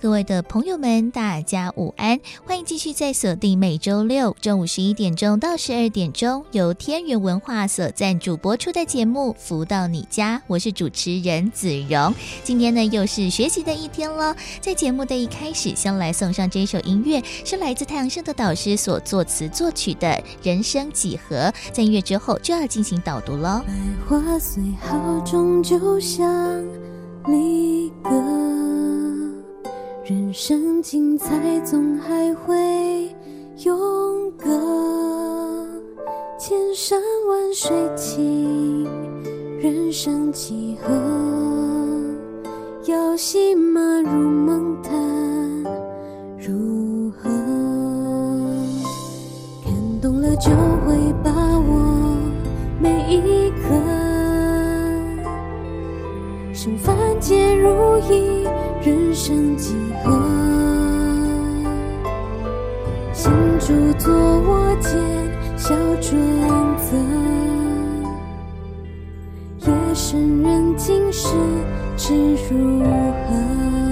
各位的朋友们，大家午安！欢迎继续在锁定每周六中午十一点钟到十二点钟，由天元文化所赞助播出的节目《福到你家》，我是主持人子荣。今天呢，又是学习的一天了。在节目的一开始，先来送上这首音乐，是来自太阳盛的导师所作词作曲的《人生几何》。在音乐之后，就要进行导读喽。百花虽好，终究像离歌。人生精彩，总还会永隔。千山万水情，人生几何？要戏码入梦谈，如何？感动了就会把握每一刻，生凡皆如意，人生几何？心主作我见小准则，夜深人静时，知如何？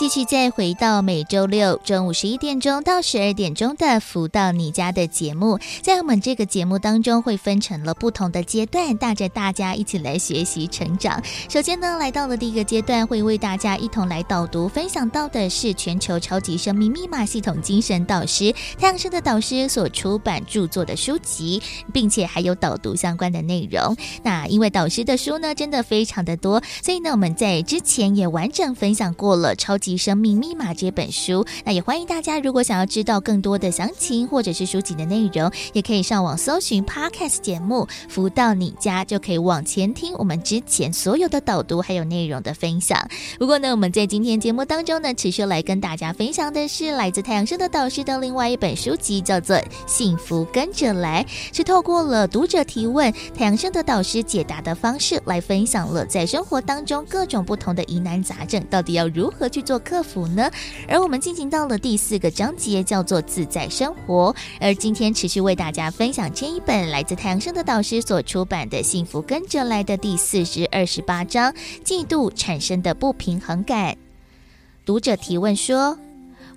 继续再回到每周六中午十一点钟到十二点钟的《福到你家》的节目，在我们这个节目当中会分成了不同的阶段，带着大家一起来学习成长。首先呢，来到了第一个阶段，会为大家一同来导读分享到的是全球超级生命密码系统精神导师太阳盛德导师所出版著作的书籍，并且还有导读相关的内容。那因为导师的书呢，真的非常的多，所以呢，我们在之前也完整分享过了超级。及生命密码这本书，那也欢迎大家，如果想要知道更多的详情或者是书籍的内容，也可以上网搜寻 Podcast 节目《福到你家》，就可以往前听我们之前所有的导读还有内容的分享。不过呢，我们在今天节目当中呢，持续来跟大家分享的是来自太阳盛德导师的另外一本书籍，叫做《幸福跟着来》，是透过了读者提问，太阳盛德导师解答的方式来分享了在生活当中各种不同的疑难杂症，到底要如何去做。克服呢？而我们进行到了第四个章节，叫做自在生活。而今天持续为大家分享这一本来自太阳盛德导师所出版的《幸福跟着来的》第四十二十八章：嫉妒产生的不平衡感。读者提问说：“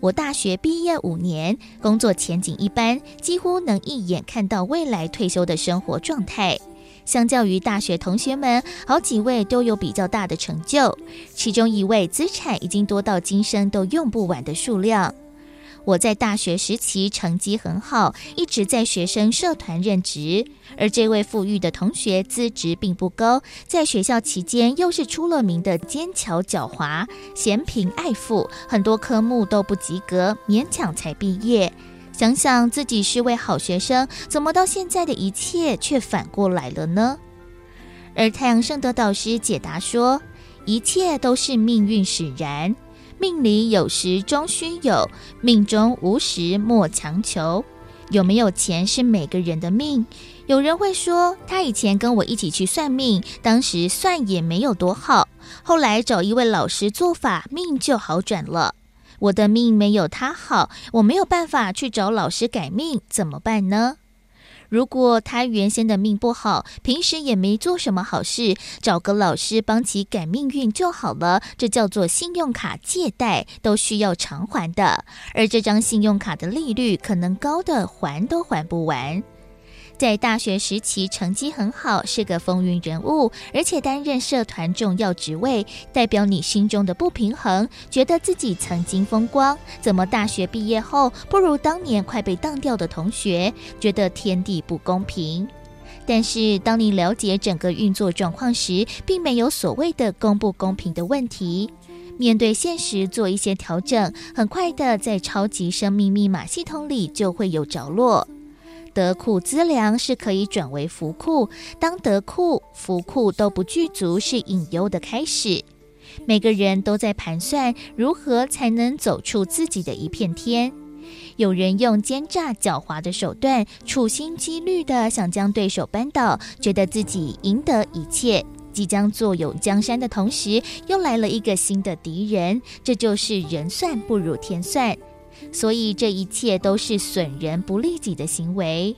我大学毕业五年，工作前景一般，几乎能一眼看到未来退休的生活状态。”相较于大学同学们，好几位都有比较大的成就，其中一位资产已经多到今生都用不完的数量。我在大学时期成绩很好，一直在学生社团任职，而这位富裕的同学资质并不高，在学校期间又是出了名的奸巧狡猾、嫌贫爱富，很多科目都不及格，勉强才毕业。想想自己是位好学生，怎么到现在的一切却反过来了呢？而太阳盛德导师解答说，一切都是命运使然，命里有时终须有，命中无时莫强求。有没有钱是每个人的命。有人会说，他以前跟我一起去算命，当时算也没有多好，后来找一位老师做法，命就好转了。我的命没有他好，我没有办法去找老师改命，怎么办呢？如果他原先的命不好，平时也没做什么好事，找个老师帮其改命运就好了。这叫做信用卡借贷，都需要偿还的，而这张信用卡的利率可能高的还都还不完。在大学时期成绩很好，是个风云人物，而且担任社团重要职位，代表你心中的不平衡，觉得自己曾经风光，怎么大学毕业后不如当年快被当掉的同学，觉得天地不公平。但是当你了解整个运作状况时，并没有所谓的公不公平的问题。面对现实做一些调整，很快的在超级生命密码系统里就会有着落。得库资粮是可以转为福库，当得库、福库都不具足，是隐忧的开始。每个人都在盘算如何才能走出自己的一片天。有人用奸诈狡猾的手段，处心积虑地想将对手扳倒，觉得自己赢得一切，即将坐拥江山的同时，又来了一个新的敌人，这就是人算不如天算。所以这一切都是损人不利己的行为。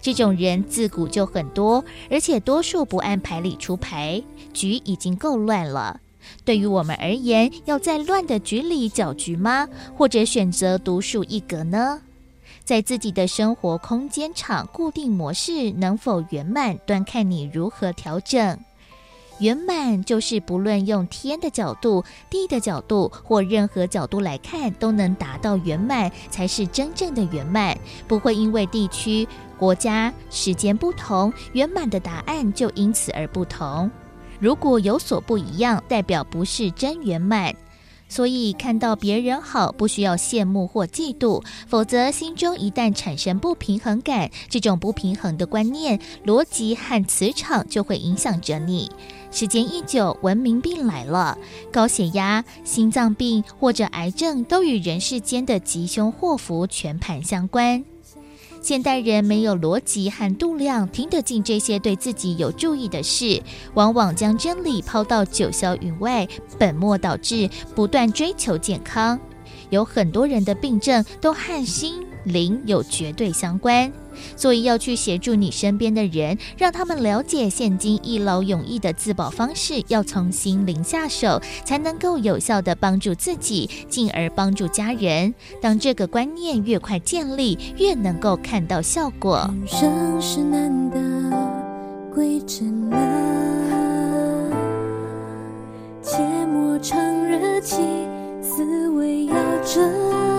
这种人自古就很多，而且多数不按牌理出牌，局已经够乱了。对于我们而言，要在乱的局里搅局吗？或者选择独树一格呢？在自己的生活空间场固定模式能否圆满，端看你如何调整。圆满就是不论用天的角度、地的角度或任何角度来看，都能达到圆满，才是真正的圆满。不会因为地区、国家、时间不同，圆满的答案就因此而不同。如果有所不一样，代表不是真圆满。所以看到别人好，不需要羡慕或嫉妒，否则心中一旦产生不平衡感，这种不平衡的观念、逻辑和磁场就会影响着你。时间一久，文明病来了，高血压、心脏病或者癌症都与人世间的吉凶祸福全盘相关。现代人没有逻辑和度量，听得进这些对自己有助益的事，往往将真理抛到九霄云外，本末倒置，不断追求健康。有很多人的病症都和心灵有绝对相关。所以要去协助你身边的人，让他们了解现今一劳永逸的自保方式，要从心灵下手，才能够有效的帮助自己，进而帮助家人。当这个观念越快建立，越能够看到效果。人生是难得归真了，切莫常热情，思维要正。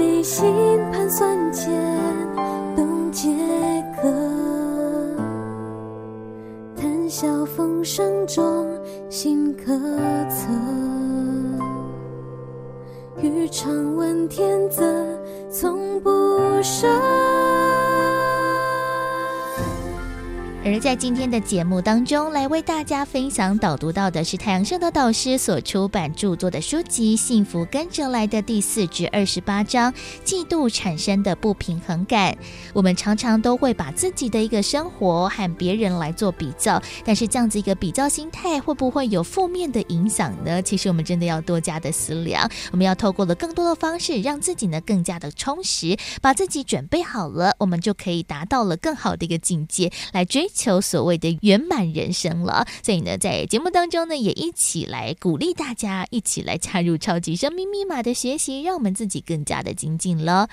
内心盘算间，动皆可。谈笑风生中，心可测。欲尝问天择，从不舍。而在今天的节目当中，来为大家分享导读到的是太阳盛的导师所出版著作的书籍《幸福跟着来的第四至二十八章：嫉妒产生的不平衡感》。我们常常都会把自己的一个生活和别人来做比较，但是这样子一个比较心态会不会有负面的影响呢？其实我们真的要多加的思量。我们要透过了更多的方式，让自己呢更加的充实，把自己准备好了，我们就可以达到了更好的一个境界来追。求所谓的圆满人生了，所以呢，在节目当中呢，也一起来鼓励大家，一起来加入超级生命密码的学习，让我们自己更加的精进了。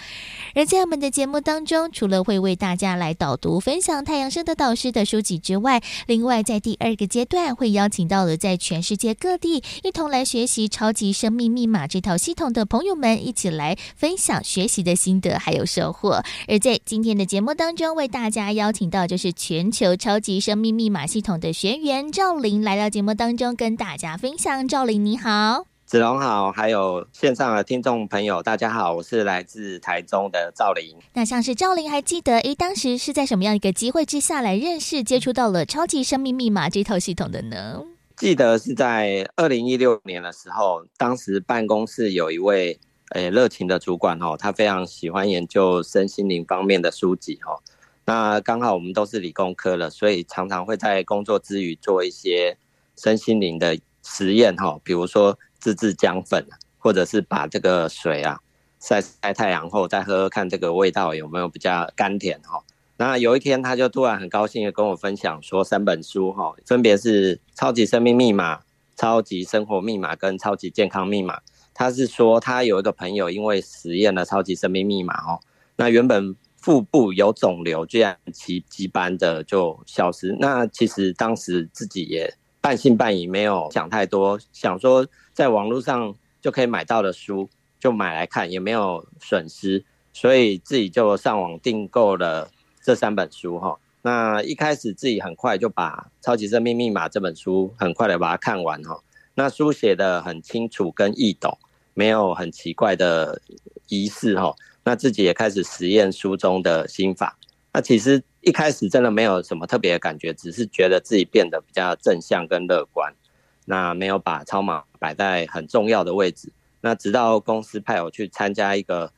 而在我们的节目当中，除了会为大家来导读分享太阳升的导师的书籍之外，另外在第二个阶段会邀请到了在全世界各地一同来学习超级生命密码这套系统的朋友们，一起来分享学习的心得还有收获。而在今天的节目当中，为大家邀请到就是全球。超级生命密码系统的学员赵玲来到节目当中，跟大家分享。赵玲你好，子龙好，还有线上的听众朋友，大家好，我是来自台中的赵林。那像是赵林还记得，诶，当时是在什么样一个机会之下来认识、接触到了超级生命密码这套系统的呢？记得是在二零一六年的时候，当时办公室有一位诶热情的主管哦，他非常喜欢研究身心灵方面的书籍哦。那刚好我们都是理工科的，所以常常会在工作之余做一些身心灵的实验哈，比如说自制姜粉，或者是把这个水啊晒晒太阳后再喝喝看这个味道有没有比较甘甜哈。那有一天他就突然很高兴的跟我分享说，三本书哈，分别是《超级生命密码》、《超级生活密码》跟《超级健康密码》。他是说他有一个朋友因为实验了《超级生命密码》哦，那原本。腹部有肿瘤，居然奇迹般的就消失。那其实当时自己也半信半疑，没有想太多，想说在网络上就可以买到的书就买来看，也没有损失，所以自己就上网订购了这三本书哈。那一开始自己很快就把《超级生命密码》这本书很快的把它看完哈。那书写得很清楚跟易懂，没有很奇怪的仪式哈。那自己也开始实验书中的心法。那其实一开始真的没有什么特别的感觉，只是觉得自己变得比较正向跟乐观。那没有把超码摆在很重要的位置。那直到公司派我去参加一个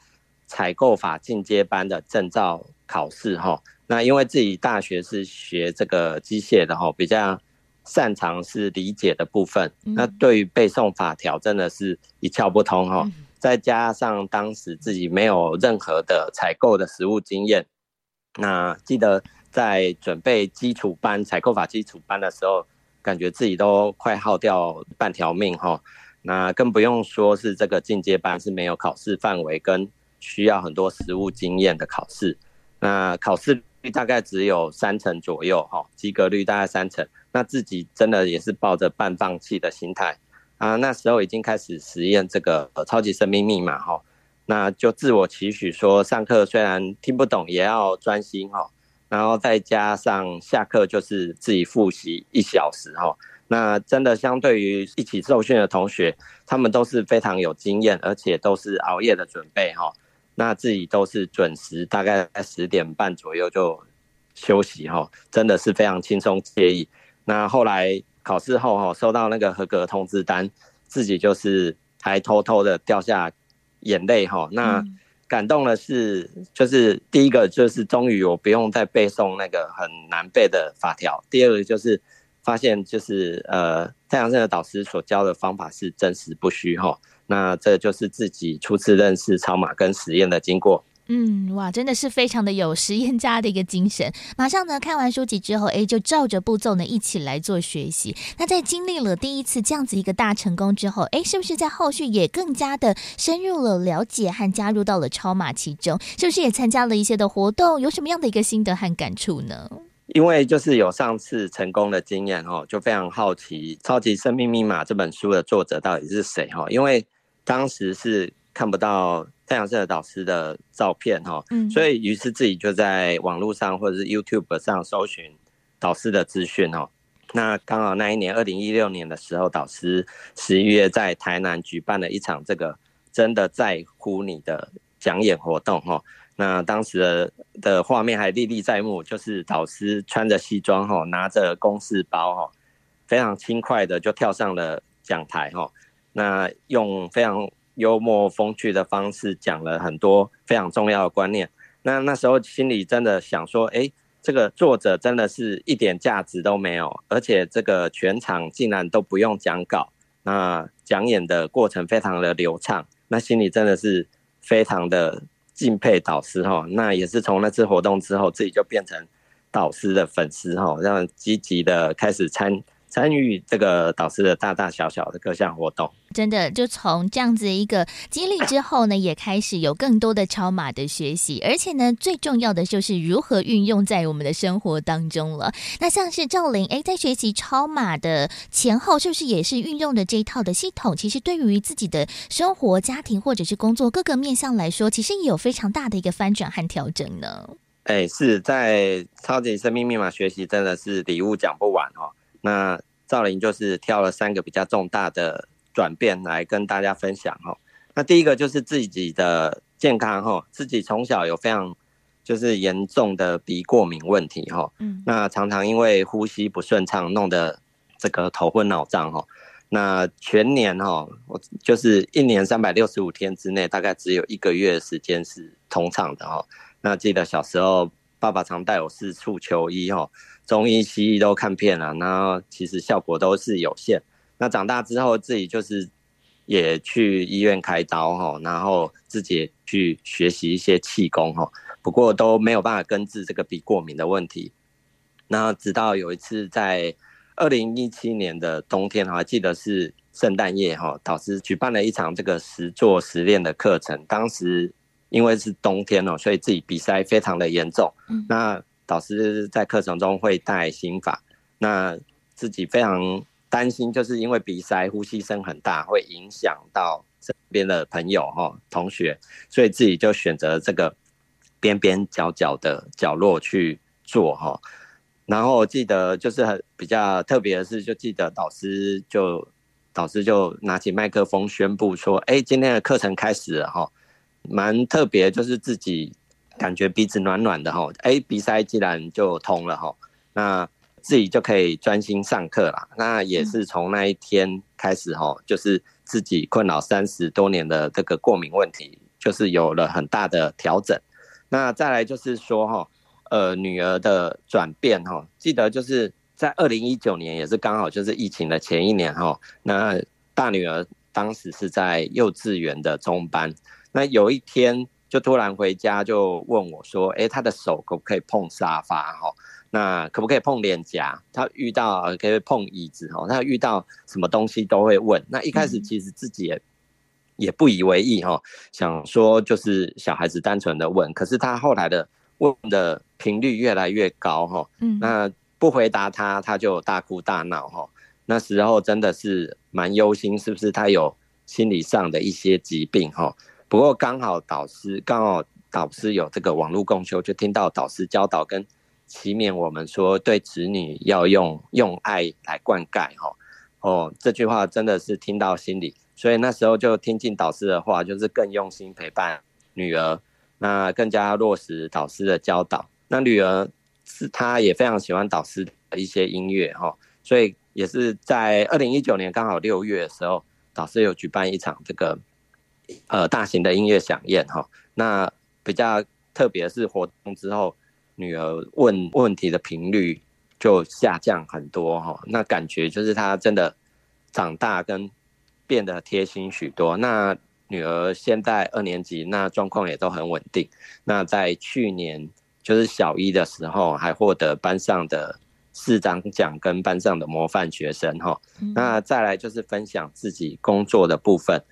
采购法进阶班的证照考试哈。那因为自己大学是学这个机械的哈，比较擅长是理解的部分。那对于背诵法条真的是一窍不通哈。再加上当时自己没有任何的采购的实务经验，那记得在准备基础班采购法基础班的时候，感觉自己都快耗掉半条命哈。那更不用说是这个进阶班是没有考试范围跟需要很多实务经验的考试。那考试率。大概只有三成左右，哈，及格率大概三成。那自己真的也是抱着半放弃的心态啊。那时候已经开始实验这个超级生命密码，哈，那就自我期许说，上课虽然听不懂，也要专心，哈。然后再加上下课就是自己复习一小时，哈。那真的相对于一起受训的同学，他们都是非常有经验，而且都是熬夜的准备，哈。那自己都是准时，大概在十点半左右就休息哈，真的是非常轻松惬意。那后来考试后哈，收到那个合格通知单，自己就是还偷偷的掉下眼泪哈。那感动的是，就是第一个就是终于我不用再背诵那个很难背的法条，第二个就是发现就是呃太阳盛德导师所教的方法是真实不虚哈。那这就是自己初次认识超马跟实验的经过。嗯，哇，真的是非常的有实验家的一个精神。马上呢，看完书籍之后，哎，就照着步骤呢一起来做学习。那在经历了第一次这样子一个大成功之后，哎，是不是在后续也更加的深入了了解和加入到了超马其中？是不是也参加了一些的活动？有什么样的一个心得和感触呢？因为就是有上次成功的经验哦，就非常好奇《超级生命密码》这本书的作者到底是谁哈？因为当时是看不到太阳社的导师的照片哈，所以于是自己就在网络上或者是 YouTube 上搜寻导师的资讯哦。那刚好那一年二零一六年的时候，导师十一月在台南举办了一场这个真的在乎你的讲演活动哈。那当时的的画面还历历在目，就是导师穿着西装哈，拿着公事包哈，非常轻快的就跳上了讲台哈。那用非常幽默风趣的方式讲了很多非常重要的观念。那那时候心里真的想说，哎，这个作者真的是一点价值都没有，而且这个全场竟然都不用讲稿，那讲演的过程非常的流畅。那心里真的是非常的敬佩导师哈。那也是从那次活动之后，自己就变成导师的粉丝哈，让积极的开始参。参与这个导师的大大小小的各项活动，真的就从这样子一个经历之后呢，也开始有更多的超马的学习，而且呢，最重要的就是如何运用在我们的生活当中了。那像是赵琳，哎，在学习超马的前后，是不是也是运用的这一套的系统？其实对于自己的生活、家庭或者是工作各个面向来说，其实也有非常大的一个翻转和调整呢。哎，是在超级生命密码学习，真的是礼物讲不完哦。那赵林就是挑了三个比较重大的转变来跟大家分享哈。那第一个就是自己的健康哈，自己从小有非常就是严重的鼻过敏问题哈。嗯。那常常因为呼吸不顺畅，弄得这个头昏脑胀哈。那全年哈，我就是一年三百六十五天之内，大概只有一个月的时间是通畅的哈。那记得小时候爸爸常带我四处求医哈。中医西医都看遍了，然后其实效果都是有限。那长大之后自己就是也去医院开刀哈，然后自己去学习一些气功哈，不过都没有办法根治这个鼻过敏的问题。那直到有一次在二零一七年的冬天，哈记得是圣诞夜哈，导师举办了一场这个实作实练的课程。当时因为是冬天哦，所以自己鼻塞非常的严重。那导师在课程中会带心法，那自己非常担心，就是因为鼻塞、呼吸声很大，会影响到身边的朋友哈、同学，所以自己就选择这个边边角角的角落去做哈。然后我记得就是很比较特别的是，就记得导师就导师就拿起麦克风宣布说：“哎，今天的课程开始了哈。”蛮特别，就是自己。感觉鼻子暖暖的哈，哎，鼻塞既然就通了哈，那自己就可以专心上课了。那也是从那一天开始哈，就是自己困扰三十多年的这个过敏问题，就是有了很大的调整。那再来就是说哈，呃，女儿的转变哈，记得就是在二零一九年，也是刚好就是疫情的前一年哈。那大女儿当时是在幼稚园的中班，那有一天就突然回家就问我说：“哎，他的手可不可以碰沙发？哈，那可不可以碰脸颊？他遇到可以碰椅子？哈，他遇到什么东西都会问。那一开始其实自己也。”也不以为意哈，想说就是小孩子单纯的问，可是他后来的问的频率越来越高哈，嗯，那不回答他，他就大哭大闹哈，那时候真的是蛮忧心，是不是他有心理上的一些疾病哈？不过刚好导师刚好导师有这个网络共修，就听到导师教导跟启勉我们说，对子女要用用爱来灌溉哈，哦，这句话真的是听到心里。所以那时候就听进导师的话，就是更用心陪伴女儿，那更加落实导师的教导。那女儿是她也非常喜欢导师的一些音乐哈，所以也是在二零一九年刚好六月的时候，导师有举办一场这个呃大型的音乐响宴哈。那比较特别是活动之后，女儿问问题的频率就下降很多哈。那感觉就是她真的长大跟。变得贴心许多。那女儿现在二年级，那状况也都很稳定。那在去年就是小一的时候，还获得班上的市长奖跟班上的模范学生哈。那再来就是分享自己工作的部分。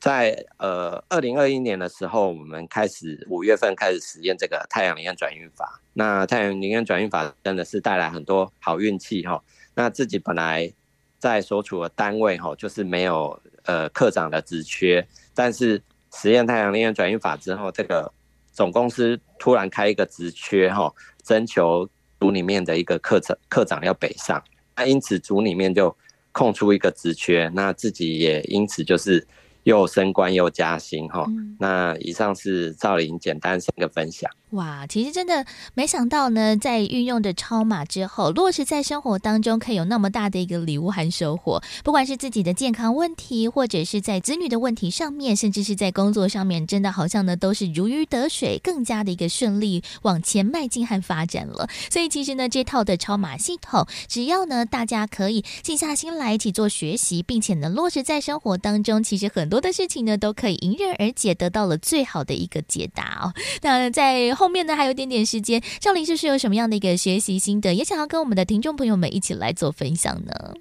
在呃二零二一年的时候，我们开始五月份开始实验这个太阳灵验转运法。那太阳灵验转运法真的是带来很多好运气哈。那自己本来。在所处的单位哈，就是没有呃课长的职缺，但是实验太阳灵验转运法之后，这个总公司突然开一个职缺哈，征求组里面的一个课长课长要北上，那因此组里面就空出一个职缺，那自己也因此就是。又升官又加薪哈，那以上是赵林简单三个分享。哇，其实真的没想到呢，在运用的超码之后，落实在生活当中，可以有那么大的一个礼物和收获。不管是自己的健康问题，或者是在子女的问题上面，甚至是在工作上面，真的好像呢都是如鱼得水，更加的一个顺利往前迈进和发展了。所以其实呢，这套的超码系统，只要呢大家可以静下心来一起做学习，并且呢落实在生活当中，其实很多。的事情呢，都可以迎刃而解，得到了最好的一个解答哦。那在后面呢，还有点点时间，少林是是有什么样的一个学习心得，也想要跟我们的听众朋友们一起来做分享呢？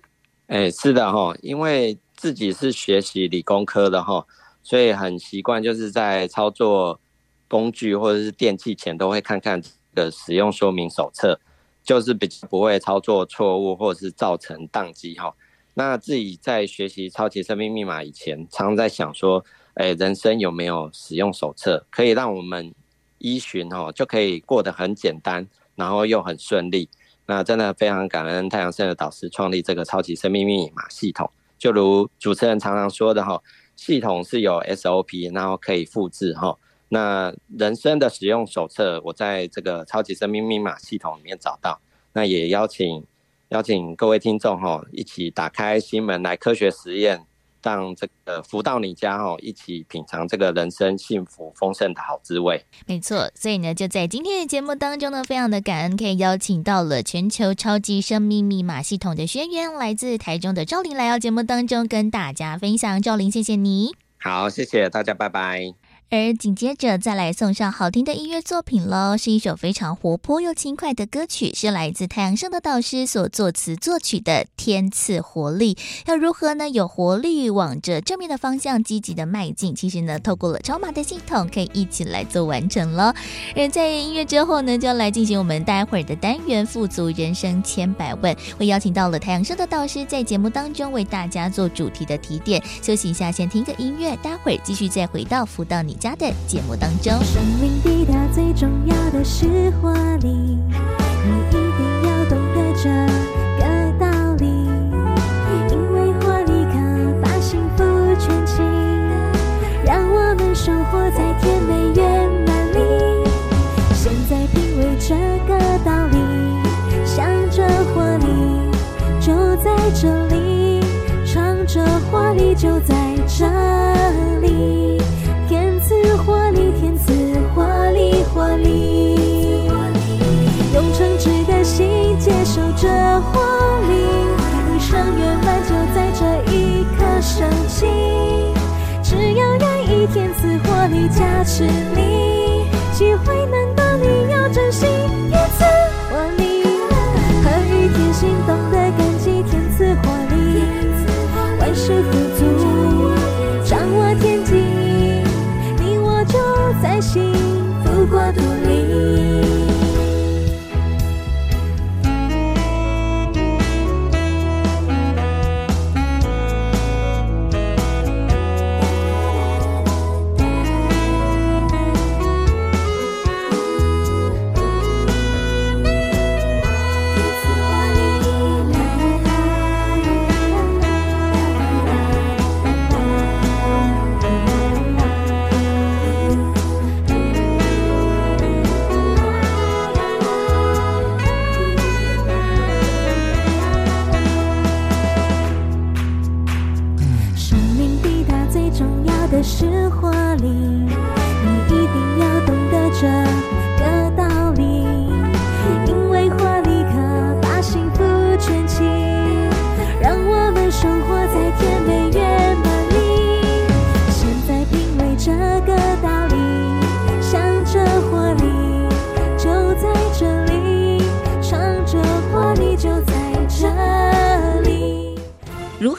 哎，是的哈，因为自己是学习理工科的哈，所以很习惯就是在操作工具或者是电器前，都会看看的使用说明手册，就是比不会操作错误或者是造成宕机哈。那自己在学习超级生命密码以前，常常在想说，哎，人生有没有使用手册，可以让我们依循哦，就可以过得很简单，然后又很顺利。那真的非常感恩太阳盛德导师创立这个超级生命密码系统。就如主持人常常说的哈，系统是有 SOP，然后可以复制哈。那人生的使用手册，我在这个超级生命密码系统里面找到。那也邀请。邀请各位听众哈，一起打开心门来科学实验，让这个福到你家哦，一起品尝这个人生幸福丰盛的好滋味。没错，所以呢，就在今天的节目当中呢，非常的感恩可以邀请到了全球超级生命密码系统的学员，来自台中的赵琳来到节目当中跟大家分享。赵琳，谢谢你。好，谢谢大家，拜拜。而紧接着再来送上好听的音乐作品喽，是一首非常活泼又轻快的歌曲，是来自太阳盛的导师所作词作曲的《天赐活力》。要如何呢？有活力，往着正面的方向积极的迈进。其实呢，透过了超码的系统，可以一起来做完成了。而在音乐之后呢，就要来进行我们待会儿的单元“富足人生千百问”。我邀请到了太阳盛的导师在节目当中为大家做主题的提点。休息一下，先听个音乐，待会儿继续再回到辅导你家的节目当中，生命抵达最重要的是活力，你一定要懂得这个道理，因为活力可把幸福圈起，让我们生活在甜美圆满里。现在品味这个道理，想着活力就在这里，唱着活力就在。生气只要愿意天赐活力加持你机会难得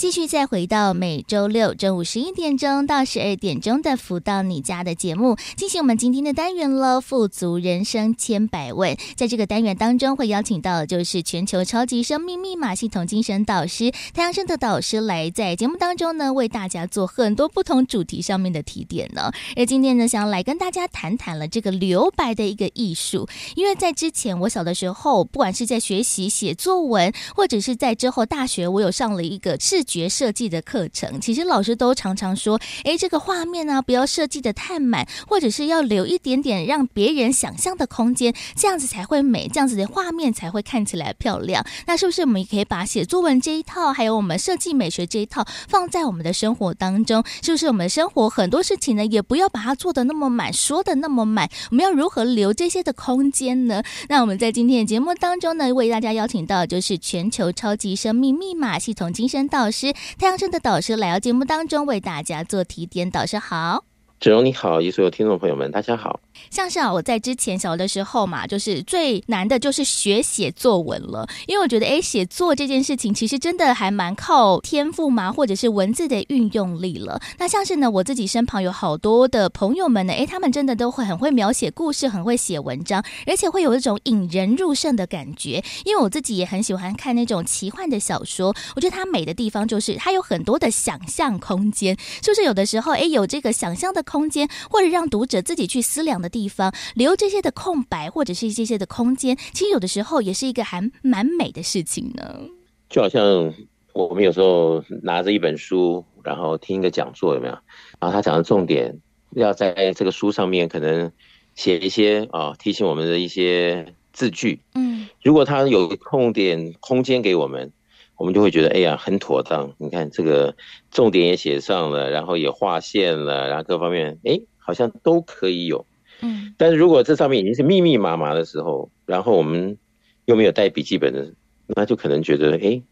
继续再回到每周六中午十一点钟到十二点钟的“福到你家”的节目，进行我们今天的单元了。富足人生千百问，在这个单元当中会邀请到的就是全球超级生命密码系统精神导师太阳升的导师来在节目当中呢，为大家做很多不同主题上面的提点呢。而今天呢，想要来跟大家谈谈了这个留白的一个艺术，因为在之前我小的时候，不管是在学习写作文，或者是在之后大学，我有上了一个视觉。设计的课程，其实老师都常常说：“诶，这个画面呢，不要设计得太满，或者是要留一点点让别人想象的空间，这样子才会美，这样子的画面才会看起来漂亮。”那是不是我们也可以把写作文这一套，还有我们设计美学这一套放在我们的生活当中？是不是我们生活很多事情呢，也不要把它做得那么满，说得那么满？我们要如何留这些的空间呢？那我们在今天的节目当中呢，为大家邀请到的就是全球超级生命密码系统精神导师。太阳升的导师来到节目当中，为大家做提点。导师好。子荣你好，以及所有听众朋友们，大家好。像是啊，我在之前小的时候嘛，就是最难的就是学写作文了，因为我觉得，哎，写作这件事情其实真的还蛮靠天赋嘛，或者是文字的运用力了。那像是呢，我自己身旁有好多的朋友们呢，哎，他们真的都会很会描写故事，很会写文章，而且会有一种引人入胜的感觉。因为我自己也很喜欢看那种奇幻的小说，我觉得它美的地方就是它有很多的想象空间，就是有的时候，哎，有这个想象的。空间，或者让读者自己去思量的地方，留这些的空白，或者是这些的空间，其实有的时候也是一个还蛮美的事情呢。就好像我们有时候拿着一本书，然后听一个讲座，有没有？然后他讲的重点要在这个书上面可能写一些啊，提醒我们的一些字句。嗯，如果他有空点空间给我们。我们就会觉得，哎呀，很妥当。你看这个重点也写上了，然后也划线了，然后各方面，哎，好像都可以有。嗯。但是如果这上面已经是密密麻麻的时候，然后我们又没有带笔记本的，那就可能觉得，哎，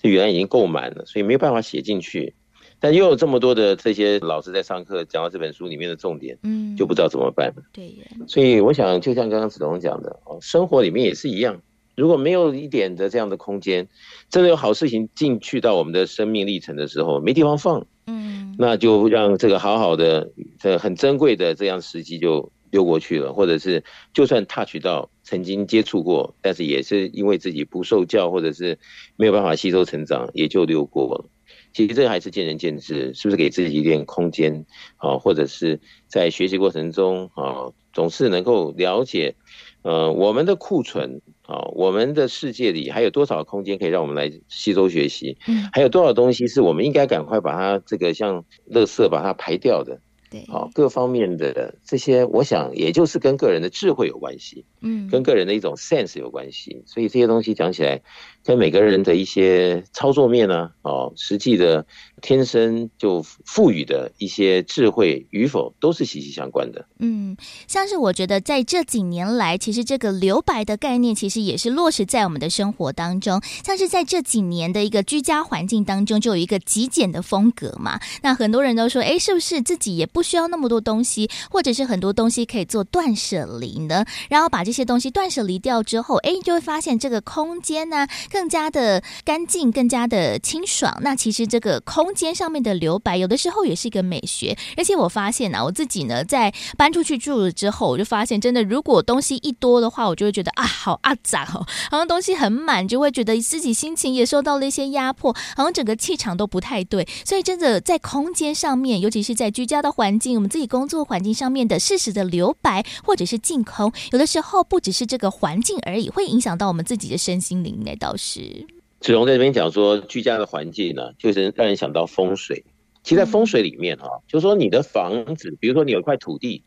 这原来已经够满了，所以没有办法写进去。但又有这么多的这些老师在上课讲到这本书里面的重点，嗯，就不知道怎么办了。对。所以我想，就像刚刚子龙讲的，哦，生活里面也是一样。如果没有一点的这样的空间，真的有好事情进去到我们的生命历程的时候，没地方放，嗯，那就让这个好好的、这很珍贵的这样时机就溜过去了，或者是就算 touch 到曾经接触过，但是也是因为自己不受教，或者是没有办法吸收成长，也就溜过了。其实这还是见仁见智，是不是给自己一点空间啊？或者是在学习过程中啊，总是能够了解。呃，我们的库存啊，我们的世界里还有多少空间可以让我们来吸收学习？嗯，还有多少东西是我们应该赶快把它这个像垃圾把它排掉的？对，好，各方面的这些，我想也就是跟个人的智慧有关系，嗯，跟个人的一种 sense 有关系。所以这些东西讲起来，跟每个人的一些操作面呢，哦，实际的天生就赋予的一些智慧与否，都是息息相关的。嗯，像是我觉得在这几年来，其实这个留白的概念，其实也是落实在我们的生活当中。像是在这几年的一个居家环境当中，就有一个极简的风格嘛。那很多人都说，哎，是不是自己也不需要那么多东西，或者是很多东西可以做断舍离呢？然后把这些东西断舍离掉之后，哎，就会发现这个空间呢。更加的干净，更加的清爽。那其实这个空间上面的留白，有的时候也是一个美学。而且我发现呢、啊，我自己呢，在搬出去住了之后，我就发现，真的，如果东西一多的话，我就会觉得啊，好阿杂哦，好像东西很满，就会觉得自己心情也受到了一些压迫，好像整个气场都不太对。所以，真的在空间上面，尤其是在居家的环境，我们自己工作环境上面的适时的留白或者是净空，有的时候不只是这个环境而已，会影响到我们自己的身心灵那倒是。是子龙在这边讲说，居家的环境呢，就是让人想到风水。其实，在风水里面哈，就是说你的房子，比如说你有一块土地，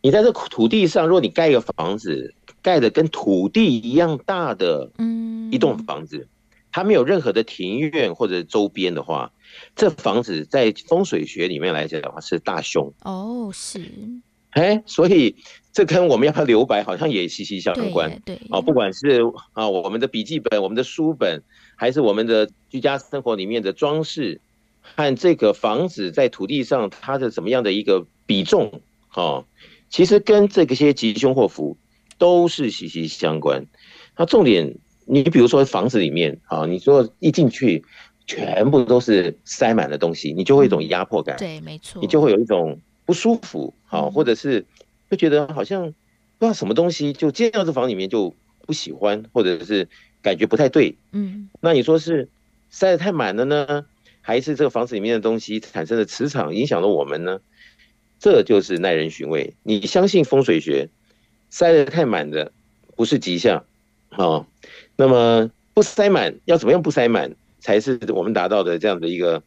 你在这土地上，如果你盖一个房子，盖的跟土地一样大的，嗯，一栋房子，它没有任何的庭院或者周边的话，这房子在风水学里面来讲的话是大凶。哦，是。哎，所以这跟我们要不要留白好像也息息相关。对，对哦，不管是啊我们的笔记本、我们的书本，还是我们的居家生活里面的装饰，和这个房子在土地上它的怎么样的一个比重，哦，其实跟这个些吉凶祸福都是息息相关。那重点，你比如说房子里面啊，你说一进去全部都是塞满了东西，你就会有一种压迫感。对，没错，你就会有一种。不舒服，好，或者是就觉得好像不知道什么东西，就进到这房里面就不喜欢，或者是感觉不太对，嗯，那你说是塞得太满了呢，还是这个房子里面的东西产生的磁场影响了我们呢？这就是耐人寻味。你相信风水学，塞得太满的不是吉祥，好，那么不塞满要怎么样不塞满才是我们达到的这样的一个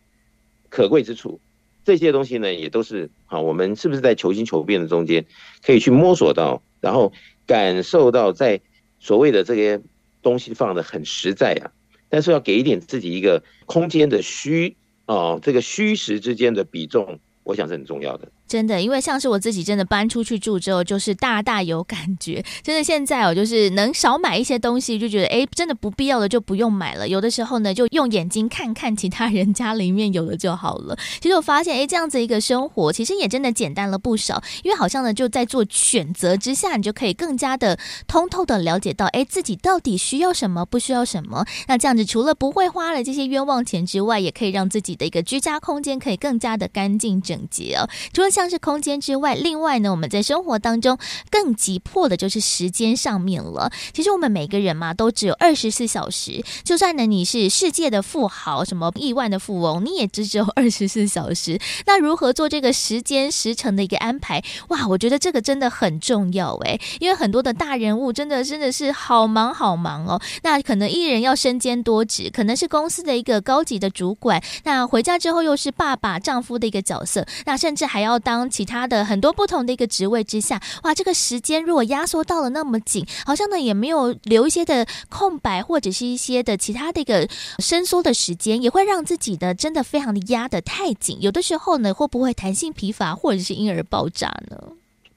可贵之处。这些东西呢，也都是啊，我们是不是在求新求变的中间，可以去摸索到，然后感受到，在所谓的这些东西放的很实在啊，但是要给一点自己一个空间的虚啊，这个虚实之间的比重，我想是很重要的。真的，因为像是我自己真的搬出去住之后，就是大大有感觉。真的，现在我就是能少买一些东西，就觉得哎，真的不必要的就不用买了。有的时候呢，就用眼睛看看其他人家里面有的就好了。其实我发现，哎，这样子一个生活，其实也真的简单了不少。因为好像呢，就在做选择之下，你就可以更加的通透的了解到，哎，自己到底需要什么，不需要什么。那这样子，除了不会花了这些冤枉钱之外，也可以让自己的一个居家空间可以更加的干净整洁哦。除了像是空间之外，另外呢，我们在生活当中更急迫的就是时间上面了。其实我们每个人嘛，都只有二十四小时。就算呢，你是世界的富豪，什么亿万的富翁，你也只只有二十四小时。那如何做这个时间时程的一个安排？哇，我觉得这个真的很重要诶，因为很多的大人物真的真的是好忙好忙哦。那可能一人要身兼多职，可能是公司的一个高级的主管，那回家之后又是爸爸、丈夫的一个角色，那甚至还要当。其他的很多不同的一个职位之下，哇，这个时间如果压缩到了那么紧，好像呢也没有留一些的空白，或者是一些的其他的一个伸缩的时间，也会让自己的真的非常的压得太紧。有的时候呢，会不会弹性疲乏，或者是因而爆炸呢？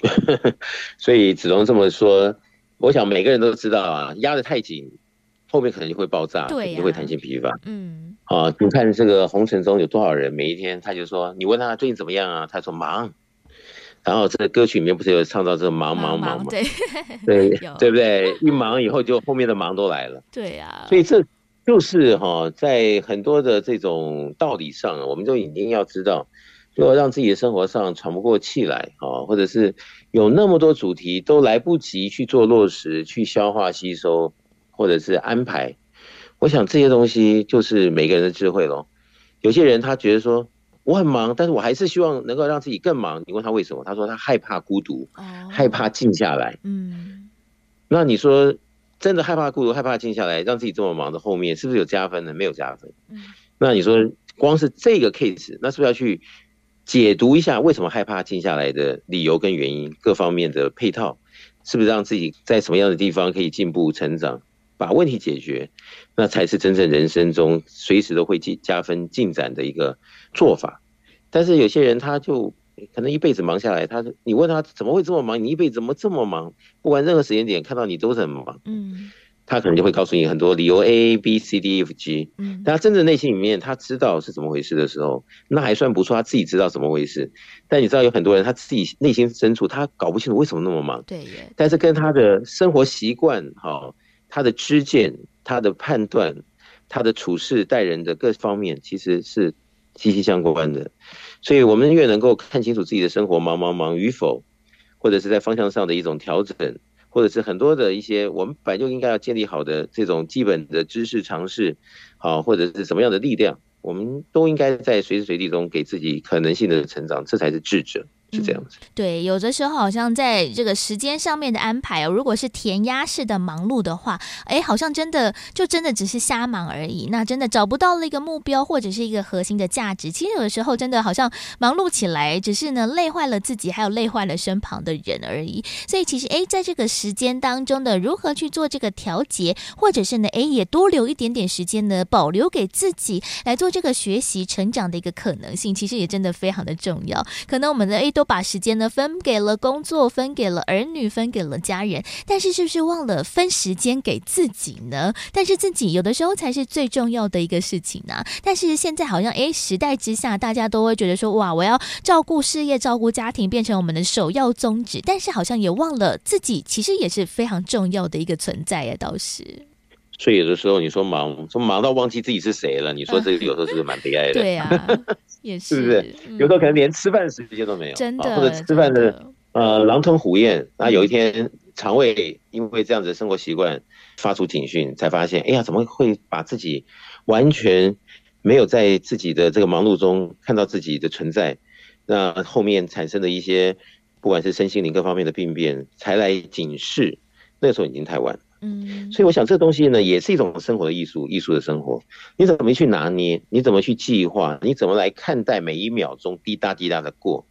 所以子龙这么说，我想每个人都知道啊，压得太紧，后面可能就会爆炸，对、啊，就会弹性疲乏。嗯，啊，你看这个红尘中有多少人，每一天他就说，你问他最近怎么样啊，他说忙。然后这个歌曲里面不是有唱到这个忙忙忙吗？对对 对不对？一忙以后就后面的忙都来了。对呀、啊，所以这就是哈，在很多的这种道理上，我们就一定要知道，如果让自己的生活上喘不过气来啊，或者是有那么多主题都来不及去做落实、去消化吸收，或者是安排，我想这些东西就是每个人的智慧咯。有些人他觉得说。我很忙，但是我还是希望能够让自己更忙。你问他为什么？他说他害怕孤独，害怕静下来。嗯，那你说真的害怕孤独、害怕静下来，让自己这么忙的后面是不是有加分呢？没有加分。嗯，那你说光是这个 case，那是不是要去解读一下为什么害怕静下来的理由跟原因，各方面的配套，是不是让自己在什么样的地方可以进步成长？把问题解决，那才是真正人生中随时都会进加分进展的一个做法。但是有些人他就可能一辈子忙下来，他你问他怎么会这么忙？你一辈子怎么这么忙？不管任何时间点看到你都是很忙。嗯。他可能就会告诉你很多理由 A B C D E F G，嗯，但他真正内心里面他知道是怎么回事的时候，那还算不错，他自己知道怎么回事。但你知道有很多人他自己内心深处他搞不清楚为什么那么忙，对耶。但是跟他的生活习惯、哈，他的知见、他的判断、他的处事待人的各方面，其实是息息相关的。所以我们越能够看清楚自己的生活忙忙忙与否，或者是在方向上的一种调整。或者是很多的一些，我们本来就应该要建立好的这种基本的知识常识，好，或者是什么样的力量，我们都应该在随时随地中给自己可能性的成长，这才是智者。是这样子，嗯，对，有的时候好像在这个时间上面的安排哦，如果是填鸭式的忙碌的话，哎，好像真的就真的只是瞎忙而已，那真的找不到了一个目标或者是一个核心的价值。其实有的时候真的好像忙碌起来，只是呢累坏了自己，还有累坏了身旁的人而已。所以其实哎，在这个时间当中的如何去做这个调节，或者是呢哎也多留一点点时间呢，保留给自己来做这个学习成长的一个可能性，其实也真的非常的重要。可能我们的哎。都把时间呢分给了工作，分给了儿女，分给了家人，但是是不是忘了分时间给自己呢？但是自己有的时候才是最重要的一个事情呢、啊。但是现在好像诶，时代之下，大家都会觉得说，哇，我要照顾事业、照顾家庭，变成我们的首要宗旨。但是好像也忘了自己，其实也是非常重要的一个存在呀。倒是，所以有的时候你说忙，说忙到忘记自己是谁了，你说这个有时候是不是蛮悲哀的？对啊。也是，是不是？有时候可能连吃饭时间都没有，真的，或者吃饭的呃狼吞虎咽。那有一天肠胃因为这样子的生活习惯发出警讯，才发现，哎呀，怎么会把自己完全没有在自己的这个忙碌中看到自己的存在？那后面产生的一些不管是身心灵各方面的病变，才来警示，那时候已经太晚。嗯，所以我想这东西呢，也是一种生活的艺术，艺术的生活。你怎么去拿捏？你怎么去计划？你怎么来看待每一秒钟滴答滴答的过？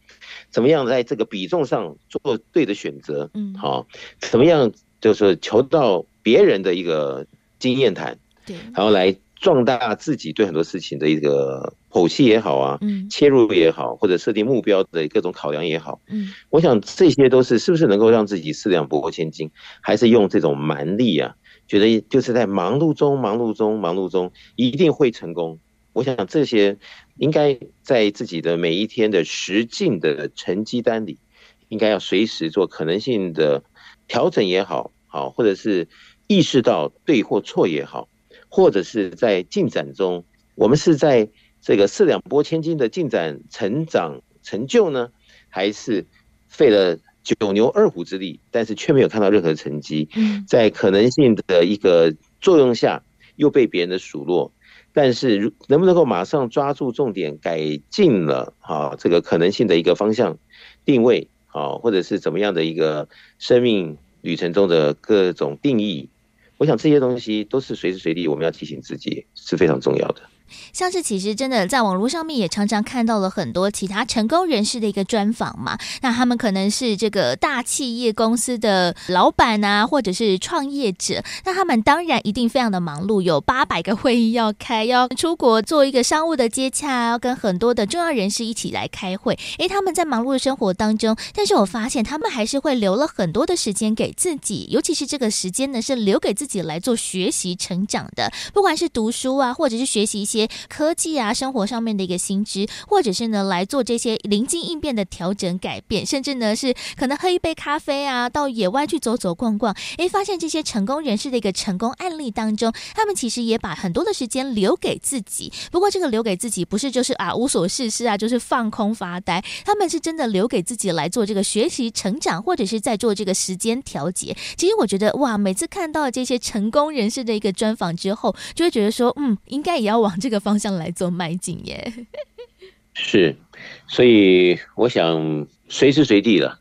怎么样在这个比重上做对的选择？嗯，好，怎么样就是求到别人的一个经验谈，对，然后来。壮大自己对很多事情的一个剖析也好啊，嗯，切入也好，或者设定目标的各种考量也好，嗯，我想这些都是是不是能够让自己四两拨千斤，还是用这种蛮力啊？觉得就是在忙碌中、忙碌中、忙碌中一定会成功。我想这些应该在自己的每一天的实境的成绩单里，应该要随时做可能性的调整也好，好，或者是意识到对或错也好。或者是在进展中，我们是在这个四两拨千斤的进展、成长、成就呢，还是费了九牛二虎之力，但是却没有看到任何成绩？在可能性的一个作用下，又被别人的数落，但是如能不能够马上抓住重点，改进了啊这个可能性的一个方向定位啊，或者是怎么样的一个生命旅程中的各种定义？我想这些东西都是随时随地我们要提醒自己是非常重要的。像是其实真的在网络上面也常常看到了很多其他成功人士的一个专访嘛，那他们可能是这个大企业公司的老板啊，或者是创业者，那他们当然一定非常的忙碌，有八百个会议要开，要出国做一个商务的接洽，要跟很多的重要人士一起来开会。诶，他们在忙碌的生活当中，但是我发现他们还是会留了很多的时间给自己，尤其是这个时间呢是留给自己来做学习成长的，不管是读书啊，或者是学习一些。科技啊，生活上面的一个新知，或者是呢来做这些临机应变的调整改变，甚至呢是可能喝一杯咖啡啊，到野外去走走逛逛，诶，发现这些成功人士的一个成功案例当中，他们其实也把很多的时间留给自己。不过这个留给自己，不是就是啊无所事事啊，就是放空发呆，他们是真的留给自己来做这个学习成长，或者是在做这个时间调节。其实我觉得哇，每次看到这些成功人士的一个专访之后，就会觉得说，嗯，应该也要往这这个。方向来做迈进耶，是，所以我想随时随地的，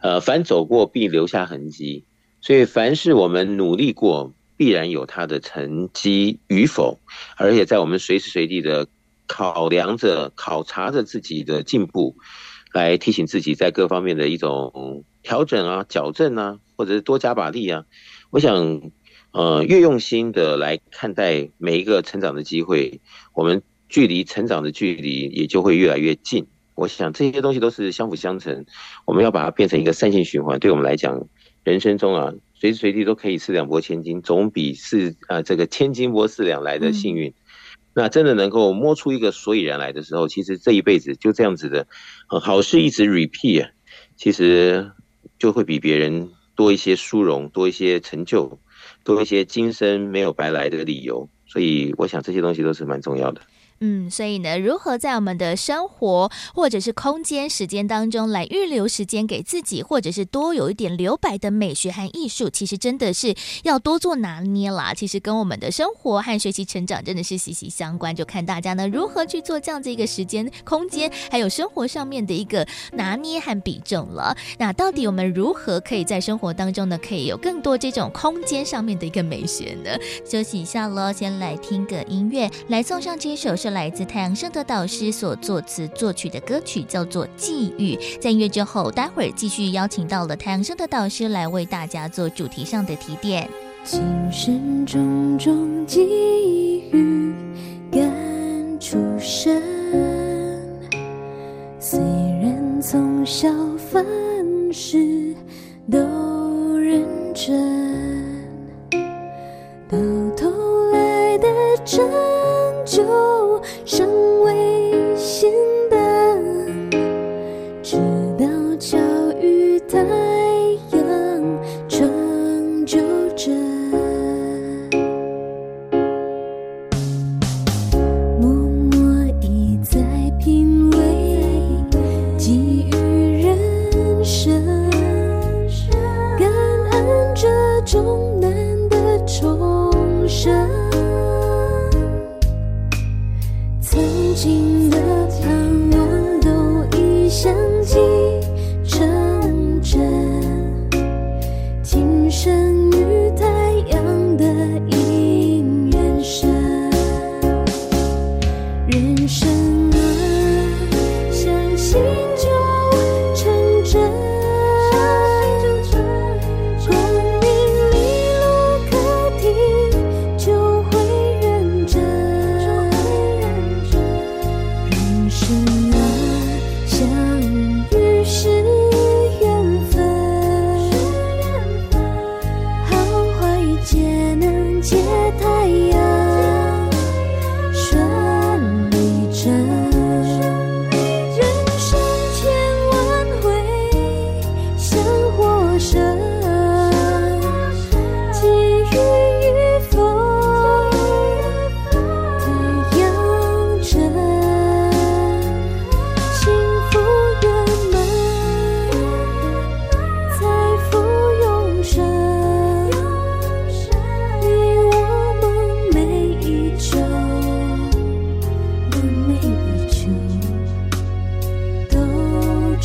呃，凡走过必留下痕迹，所以凡是我们努力过，必然有它的成绩与否，而且在我们随时随地的考量着、考察着自己的进步，来提醒自己在各方面的一种调整啊、矫正啊，或者是多加把力啊，我想。呃，越用心的来看待每一个成长的机会，我们距离成长的距离也就会越来越近。我想这些东西都是相辅相成，我们要把它变成一个善性循环。对我们来讲，人生中啊，随时随地都可以四两拨千斤，总比是呃这个千斤拨四两来的幸运。嗯那真的能够摸出一个所以然来的时候，其实这一辈子就这样子的，好事一直 repeat 啊，其实就会比别人多一些殊荣，多一些成就，多一些今生没有白来的理由。所以，我想这些东西都是蛮重要的。嗯，所以呢，如何在我们的生活或者是空间、时间当中来预留时间给自己，或者是多有一点留白的美学和艺术，其实真的是要多做拿捏啦。其实跟我们的生活和学习成长真的是息息相关，就看大家呢如何去做这样子一个时间、空间，还有生活上面的一个拿捏和比重了。那到底我们如何可以在生活当中呢，可以有更多这种空间上面的一个美学呢？休息一下喽，先来听个音乐，来送上这首是。来自太阳盛德导师所作词作曲的歌曲叫做《际遇》。在音乐之后，待会儿继续邀请到了太阳盛德导师来为大家做主题上的提点。今生种种际遇感触深，虽然从小凡事都认真，到头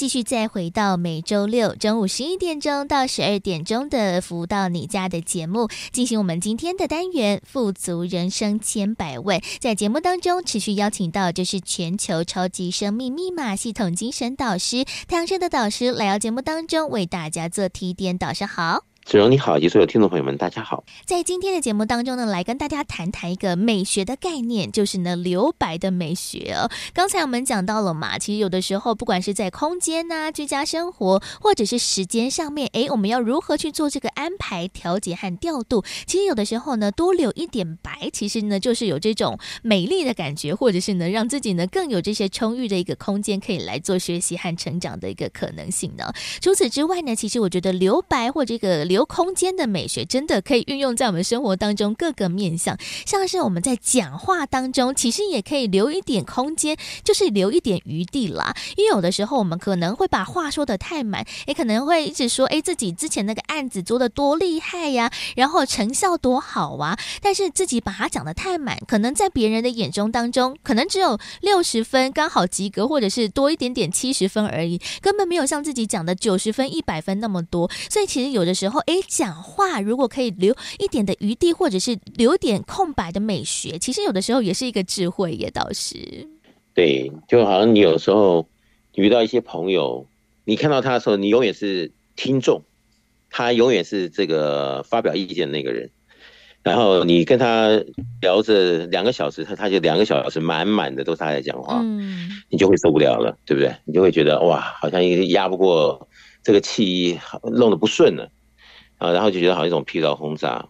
继续再回到每周六中午十一点钟到十二点钟的福到你家的节目，进行我们今天的单元“富足人生千百问”。在节目当中持续邀请到就是全球超级生命密码系统精神导师太阳社的导师来到节目当中为大家做提点。导师好。子荣你好，以及所有听众朋友们，大家好。在今天的节目当中呢，来跟大家谈谈一个美学的概念，就是呢留白的美学哦。刚才我们讲到了嘛，其实有的时候，不管是在空间呐、居家生活，或者是时间上面，诶，我们要如何去做这个安排、调节和调度？其实有的时候呢，多留一点白，其实呢就是有这种美丽的感觉，或者是呢让自己呢更有这些充裕的一个空间，可以来做学习和成长的一个可能性呢。除此之外呢，其实我觉得留白或这个留留空间的美学，真的可以运用在我们生活当中各个面向，像是我们在讲话当中，其实也可以留一点空间，就是留一点余地啦。因为有的时候我们可能会把话说得太满，也可能会一直说，哎，自己之前那个案子做得多厉害呀，然后成效多好啊，但是自己把它讲得太满，可能在别人的眼中当中，可能只有六十分刚好及格，或者是多一点点七十分而已，根本没有像自己讲的九十分、一百分那么多。所以其实有的时候，哎，讲话如果可以留一点的余地，或者是留点空白的美学，其实有的时候也是一个智慧，也倒是。对，就好像你有时候遇到一些朋友，你看到他的时候，你永远是听众，他永远是这个发表意见的那个人。然后你跟他聊着两个小时，他他就两个小时满满的都是他在讲话，嗯，你就会受不了了，对不对？你就会觉得哇，好像压不过这个气，弄得不顺了啊，然后就觉得好像一种疲劳轰炸。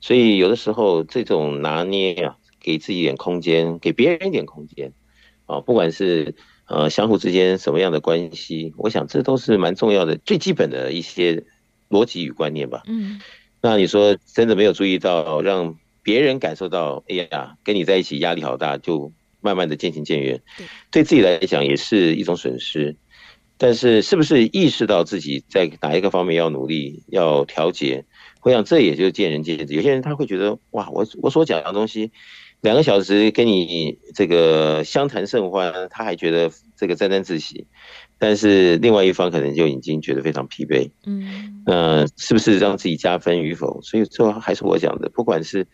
所以有的时候这种拿捏啊，给自己一点空间，给别人一点空间啊，不管是呃相互之间什么样的关系，我想这都是蛮重要的，最基本的一些逻辑与观念吧。嗯。那你说真的没有注意到，让别人感受到，哎呀，跟你在一起压力好大，就慢慢的渐行渐远，对自己来讲也是一种损失。但是是不是意识到自己在哪一个方面要努力、要调节？我想这也就见仁见智。有些人他会觉得，哇，我我所讲的东西。两个小时跟你这个相谈甚欢，他还觉得这个沾沾自喜，但是另外一方可能就已经觉得非常疲惫。嗯，呃，是不是让自己加分与否？所以最后还是我讲的，不管是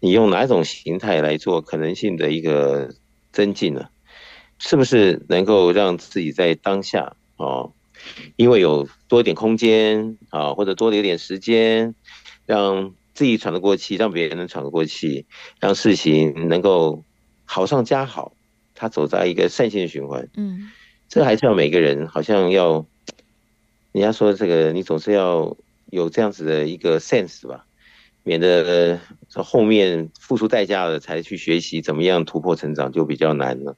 你用哪一种形态来做可能性的一个增进呢，是不是能够让自己在当下哦，因为有多一点空间啊，或者多了一点时间，让。自己喘得过气，让别人能喘得过气，让事情能够好上加好，他走在一个善性的循环。嗯，这还是要每个人好像要，人家说这个，你总是要有这样子的一个 sense 吧，免得后面付出代价了才去学习怎么样突破成长就比较难了。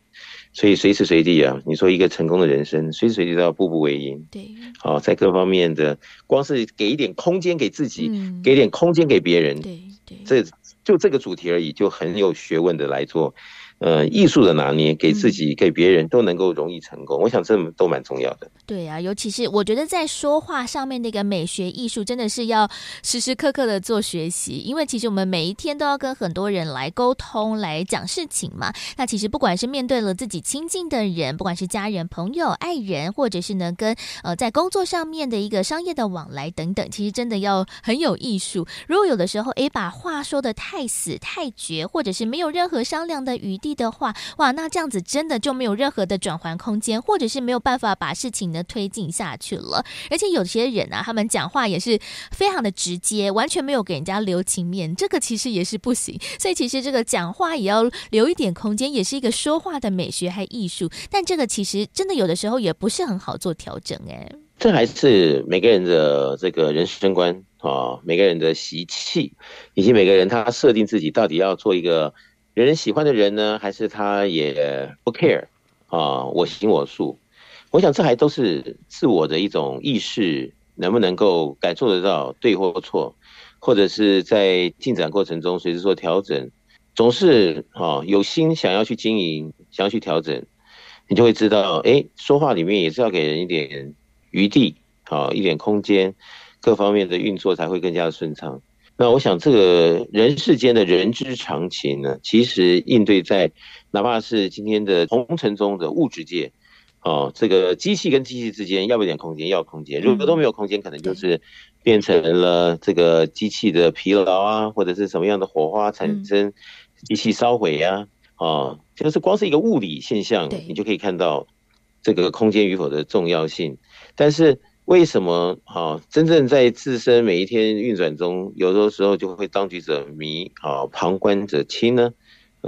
所以随时随地啊，你说一个成功的人生，随时随地都要步步为营。对，好，在各方面的，光是给一点空间给自己，嗯、给一点空间给别人，对对，这就这个主题而已，就很有学问的来做。呃，艺术的拿捏，给自己、给别人都能够容易成功，嗯、我想这都蛮重要的。对啊，尤其是我觉得在说话上面那个美学艺术，真的是要时时刻刻的做学习。因为其实我们每一天都要跟很多人来沟通、来讲事情嘛。那其实不管是面对了自己亲近的人，不管是家人、朋友、爱人，或者是呢跟呃在工作上面的一个商业的往来等等，其实真的要很有艺术。如果有的时候诶把话说的太死、太绝，或者是没有任何商量的余地。的话，哇，那这样子真的就没有任何的转换空间，或者是没有办法把事情呢推进下去了。而且有些人啊，他们讲话也是非常的直接，完全没有给人家留情面，这个其实也是不行。所以其实这个讲话也要留一点空间，也是一个说话的美学还艺术。但这个其实真的有的时候也不是很好做调整，哎，这还是每个人的这个人生观啊，每个人的习气，以及每个人他设定自己到底要做一个。人人喜欢的人呢，还是他也不 care 啊？我行我素，我想这还都是自我的一种意识，能不能够感受得到对或错，或者是在进展过程中随时做调整，总是啊有心想要去经营，想要去调整，你就会知道，哎，说话里面也是要给人一点余地，好一点空间，各方面的运作才会更加的顺畅。那我想，这个人世间的人之常情呢，其实应对在哪怕是今天的红尘中的物质界，哦，这个机器跟机器之间要不要点空间？要空间。如果都没有空间，可能就是变成了这个机器的疲劳啊，或者是什么样的火花产生，机器烧毁呀，啊，就是光是一个物理现象，你就可以看到这个空间与否的重要性。但是。为什么啊？真正在自身每一天运转中，有的时候就会当局者迷，啊，旁观者清呢？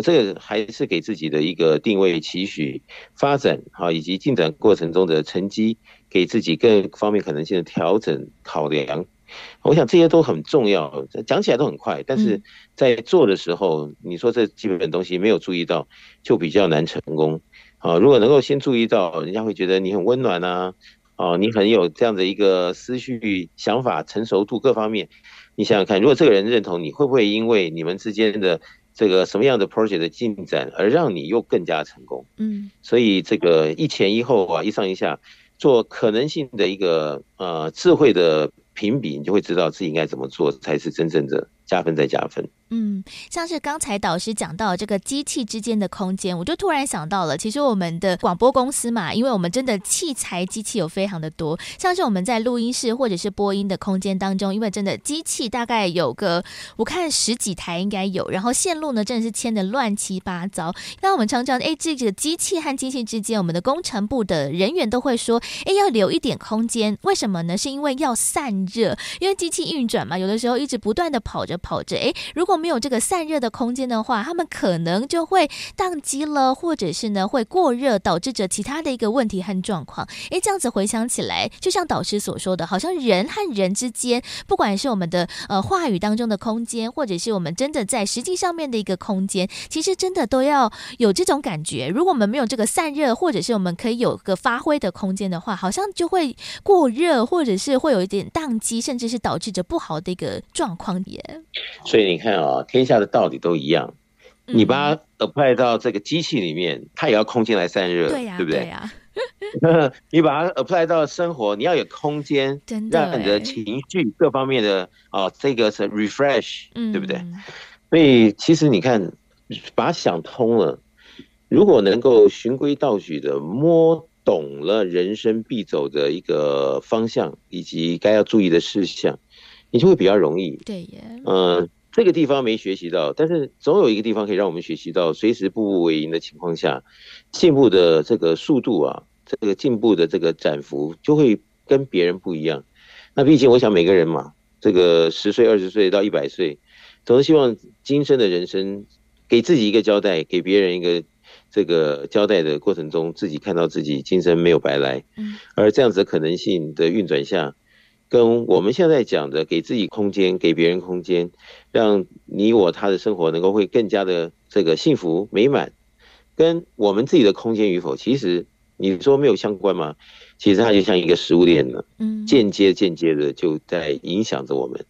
这个还是给自己的一个定位、期许、发展啊，以及进展过程中的成绩，给自己各方面可能性的调整考量。我想这些都很重要，讲起来都很快，但是在做的时候，你说这基本东西没有注意到，就比较难成功。啊，如果能够先注意到，人家会觉得你很温暖啊。哦，你很有这样的一个思绪、想法、成熟度各方面，你想想看，如果这个人认同你，会不会因为你们之间的这个什么样的 project 的进展，而让你又更加成功？嗯，所以这个一前一后啊，一上一下，做可能性的一个呃智慧的评比，你就会知道自己应该怎么做才是真正的加分再加分。嗯，像是刚才导师讲到这个机器之间的空间，我就突然想到了，其实我们的广播公司嘛，因为我们真的器材机器有非常的多，像是我们在录音室或者是播音的空间当中，因为真的机器大概有个我看十几台应该有，然后线路呢真的是牵的乱七八糟。那我们常常哎，这个机器和机器之间，我们的工程部的人员都会说，哎，要留一点空间，为什么呢？是因为要散热，因为机器运转嘛，有的时候一直不断的跑着跑着，哎，如果没有这个散热的空间的话，他们可能就会宕机了，或者是呢会过热，导致着其他的一个问题和状况。诶，这样子回想起来，就像导师所说的，好像人和人之间，不管是我们的呃话语当中的空间，或者是我们真的在实际上面的一个空间，其实真的都要有这种感觉。如果我们没有这个散热，或者是我们可以有个发挥的空间的话，好像就会过热，或者是会有一点宕机，甚至是导致着不好的一个状况也。所以你看啊、哦，天下的道理都一样，你把它 apply 到这个机器里面，它也要空间来散热，对呀，对不对？你把它 apply 到生活，你要有空间，让你的情绪各方面的哦，这个是 refresh，对不对？所以其实你看，把它想通了，如果能够循规蹈矩的摸懂了人生必走的一个方向，以及该要注意的事项，你就会比较容易。对耶，嗯。这个地方没学习到，但是总有一个地方可以让我们学习到，随时步步为营的情况下，进步的这个速度啊，这个进步的这个展幅就会跟别人不一样。那毕竟我想每个人嘛，这个十岁、二十岁到一百岁，总是希望今生的人生给自己一个交代，给别人一个这个交代的过程中，自己看到自己今生没有白来。而这样子的可能性的运转下。跟我们现在讲的，给自己空间，给别人空间，让你我他的生活能够会更加的这个幸福美满，跟我们自己的空间与否，其实你说没有相关吗？其实它就像一个食物链呢，嗯，间接间接的就在影响着我们。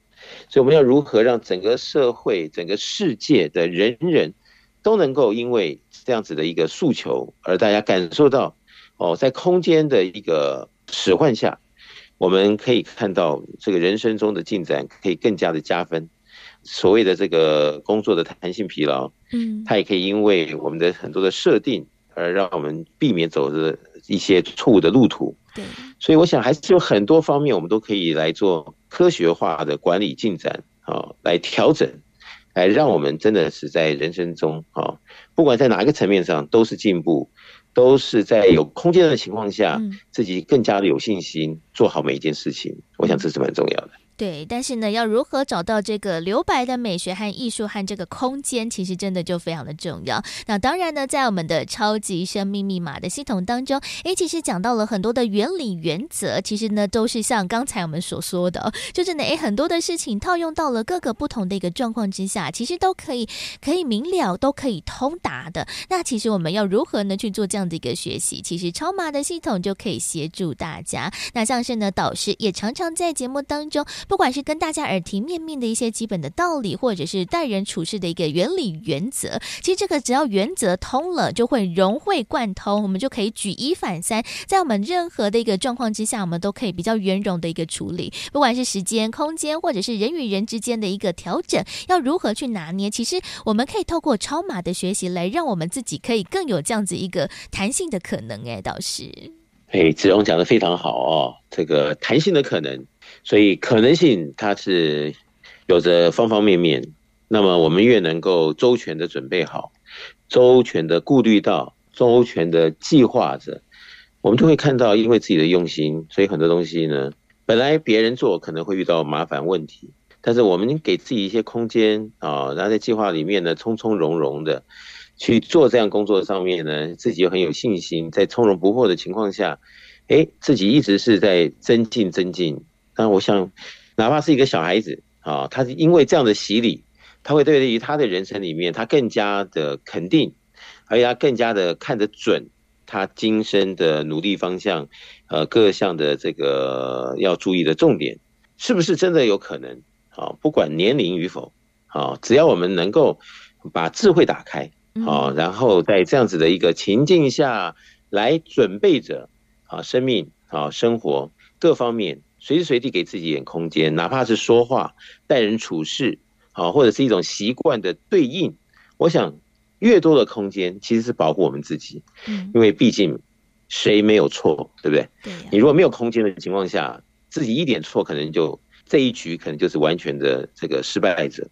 所以我们要如何让整个社会、整个世界的人人都能够因为这样子的一个诉求，而大家感受到哦，在空间的一个使唤下。我们可以看到，这个人生中的进展可以更加的加分。所谓的这个工作的弹性疲劳，嗯，它也可以因为我们的很多的设定，而让我们避免走的一些错误的路途。对，所以我想还是有很多方面，我们都可以来做科学化的管理进展，啊，来调整，来让我们真的是在人生中，啊，不管在哪一个层面上，都是进步。都是在有空间的情况下，自己更加的有信心做好每一件事情。我想这是蛮重要的。对，但是呢，要如何找到这个留白的美学和艺术和这个空间，其实真的就非常的重要。那当然呢，在我们的超级生命密码的系统当中，诶，其实讲到了很多的原理原则，其实呢都是像刚才我们所说的，就是呢，诶，很多的事情套用到了各个不同的一个状况之下，其实都可以可以明了，都可以通达的。那其实我们要如何呢去做这样的一个学习？其实超码的系统就可以协助大家。那像是呢，导师也常常在节目当中。不管是跟大家耳提面命的一些基本的道理，或者是待人处事的一个原理原则，其实这个只要原则通了，就会融会贯通，我们就可以举一反三，在我们任何的一个状况之下，我们都可以比较圆融的一个处理。不管是时间、空间，或者是人与人之间的一个调整，要如何去拿捏，其实我们可以透过超马的学习来让我们自己可以更有这样子一个弹性的可能。哎，导师，哎，子荣讲的非常好哦，这个弹性的可能。所以可能性它是有着方方面面，那么我们越能够周全的准备好，周全的顾虑到，周全的计划着，我们就会看到，因为自己的用心，所以很多东西呢，本来别人做可能会遇到麻烦问题，但是我们给自己一些空间啊，然后在计划里面呢，从从容容的去做这样工作上面呢，自己又很有信心，在从容不迫的情况下，诶，自己一直是在增进增进。但我想，哪怕是一个小孩子啊，他是因为这样的洗礼，他会对于他的人生里面，他更加的肯定，而且他更加的看得准，他今生的努力方向，呃，各项的这个要注意的重点，是不是真的有可能？啊，不管年龄与否，啊，只要我们能够把智慧打开，啊，然后在这样子的一个情境下来准备着，啊，生命啊，生活各方面，随时随地给自己一点空间，哪怕是说话、待人处事，啊，或者是一种习惯的对应，我想。越多的空间其实是保护我们自己，嗯，因为毕竟谁没有错，对不对？对。你如果没有空间的情况下，自己一点错可能就这一局可能就是完全的这个失败者。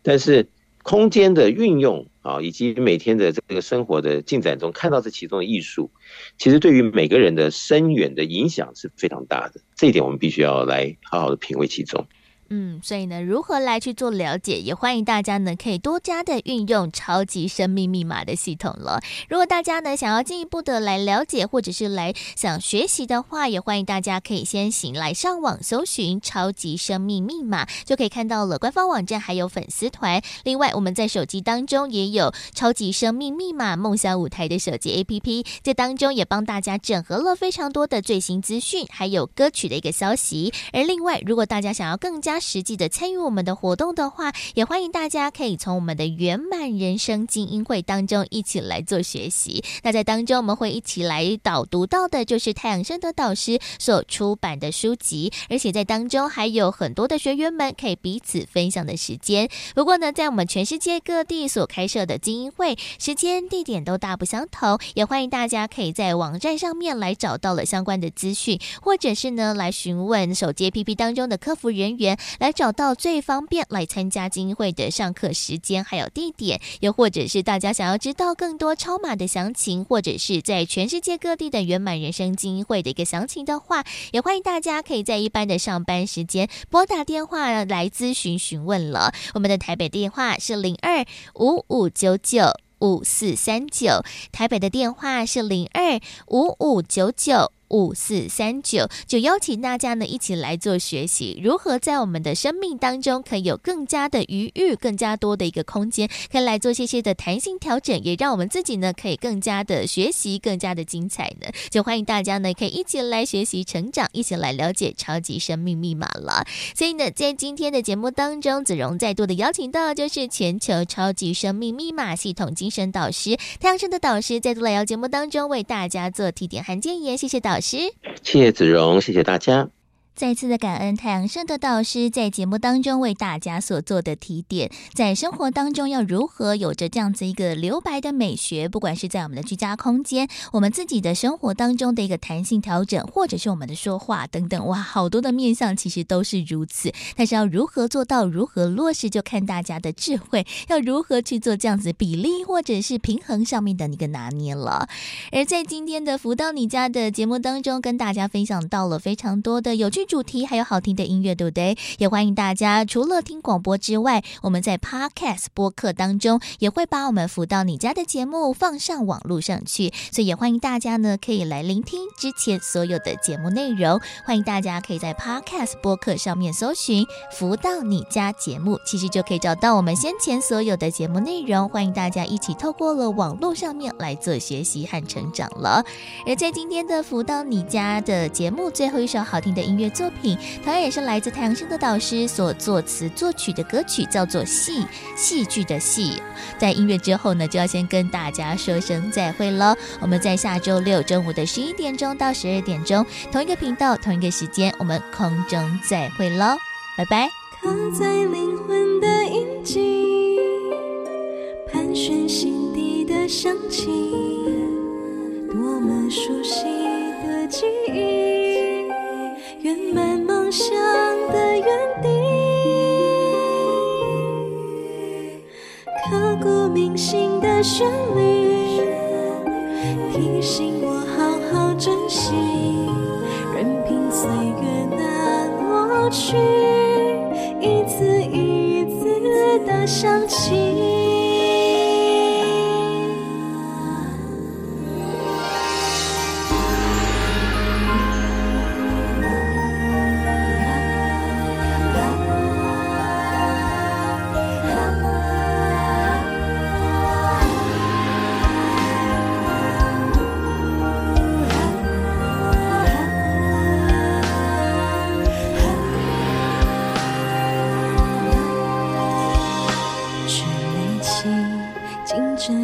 但是空间的运用啊，以及每天的这个生活的进展中看到这其中的艺术，其实对于每个人的深远的影响是非常大的。这一点我们必须要来好好的品味其中。嗯，所以呢，如何来去做了解？也欢迎大家呢，可以多加的运用超级生命密码的系统了。如果大家呢想要进一步的来了解，或者是来想学习的话，也欢迎大家可以先行来上网搜寻超级生命密码，就可以看到了官方网站还有粉丝团。另外，我们在手机当中也有超级生命密码梦想舞台的手机 APP，这当中也帮大家整合了非常多的最新资讯，还有歌曲的一个消息。而另外，如果大家想要更加实际的参与我们的活动的话，也欢迎大家可以从我们的圆满人生精英会当中一起来做学习。那在当中，我们会一起来导读到的就是太阳盛德导师所出版的书籍，而且在当中还有很多的学员们可以彼此分享的时间。不过呢，在我们全世界各地所开设的精英会，时间地点都大不相同，也欢迎大家可以在网站上面来找到了相关的资讯，或者是呢来询问手机 APP 当中的客服人员。来找到最方便来参加精英会的上课时间，还有地点，又或者是大家想要知道更多超码的详情，或者是在全世界各地的圆满人生精英会的一个详情的话，也欢迎大家可以在一般的上班时间拨打电话来咨询询问了。我们的台北电话是零二五五九九五四三九，台北的电话是零二五五九九。五四三九，就邀请大家呢一起来做学习，如何在我们的生命当中可以有更加的余裕，更加多的一个空间，可以来做些些的弹性调整，也让我们自己呢可以更加的学习，更加的精彩呢。就欢迎大家呢可以一起来学习成长，一起来了解超级生命密码了。所以呢，在今天的节目当中，子荣再度的邀请到就是全球超级生命密码系统精神导师太阳盛德导师，再度来到节目当中为大家做提点和建言，谢谢导。老师，谢谢子荣，谢谢大家。再次的感恩太阳盛德导师在节目当中为大家所做的提点，在生活当中要如何有着这样子一个留白的美学，不管是在我们的居家空间，我们自己的生活当中的一个弹性调整，或者是我们的说话等等，哇，好多的面向其实都是如此。但是要如何做到，如何落实，就看大家的智慧，要如何去做这样子比例或者是平衡上面的一个拿捏了。而在今天的福到你家的节目当中，跟大家分享到了非常多的有趣。主题还有好听的音乐，对不对？也欢迎大家，除了听广播之外，我们在 Podcast 播客当中也会把我们福到你家的节目放上网络上去，所以也欢迎大家呢可以来聆听之前所有的节目内容。欢迎大家可以在 Podcast 播客上面搜寻“福到你家”节目，其实就可以找到我们先前所有的节目内容。欢迎大家一起透过了网络上面来做学习和成长了。而在今天的福到你家的节目最后一首好听的音乐。作品同样也是来自太阳星的导师所作词作曲的歌曲，叫做《戏》，戏剧的戏。在音乐之后呢，就要先跟大家说声再会喽。我们在下周六中午的十一点钟到十二点钟，同一个频道，同一个时间，我们空中再会喽，拜拜。刻在灵魂的印记，盘旋心底的香气，多么熟悉的记忆。圆满梦想的原地，刻骨铭心的旋律，提醒我好好珍惜，任凭岁月难抹去一次一次的想起。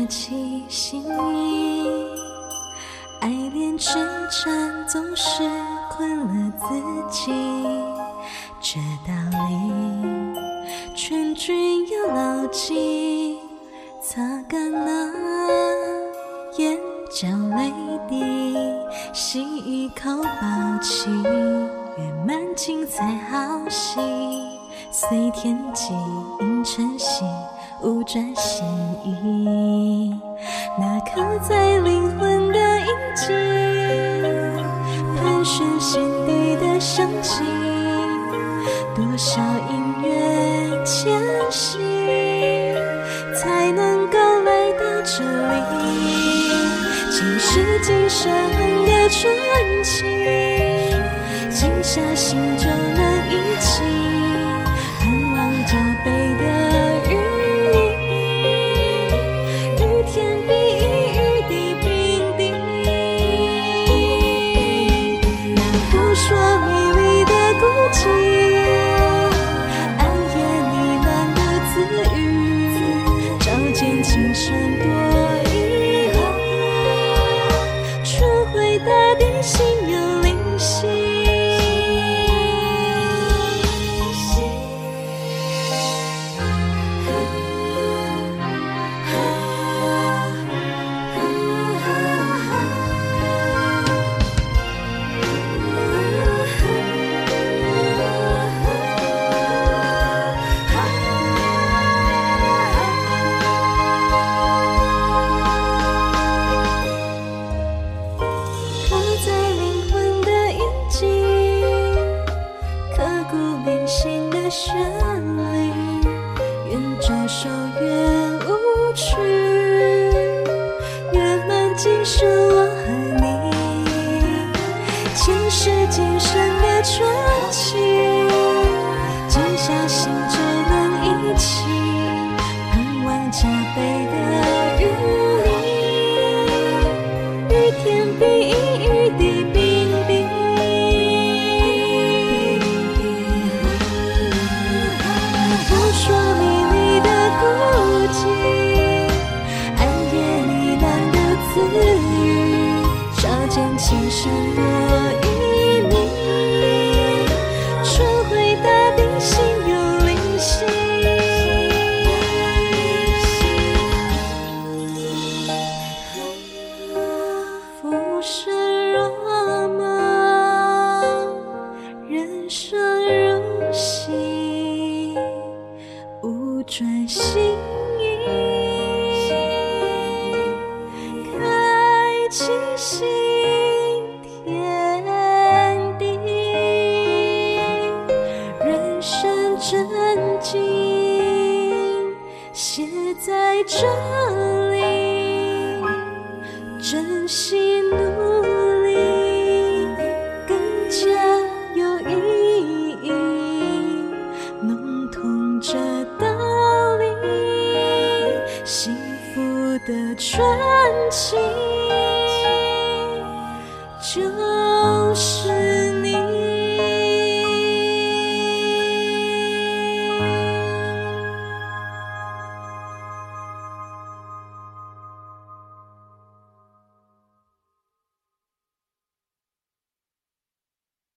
起心意，爱恋痴缠，总是困了自己。这道理劝君要牢记，擦干了眼角泪滴，吸一口宝气，圆满精彩。好戏随天际，迎晨曦。无转心意。那刻在灵魂的印记，盘旋心底的香气，多少音乐前行，才能够来到这里。前世今生的传奇，静下心就能一起，今生我和你前世今生的传奇。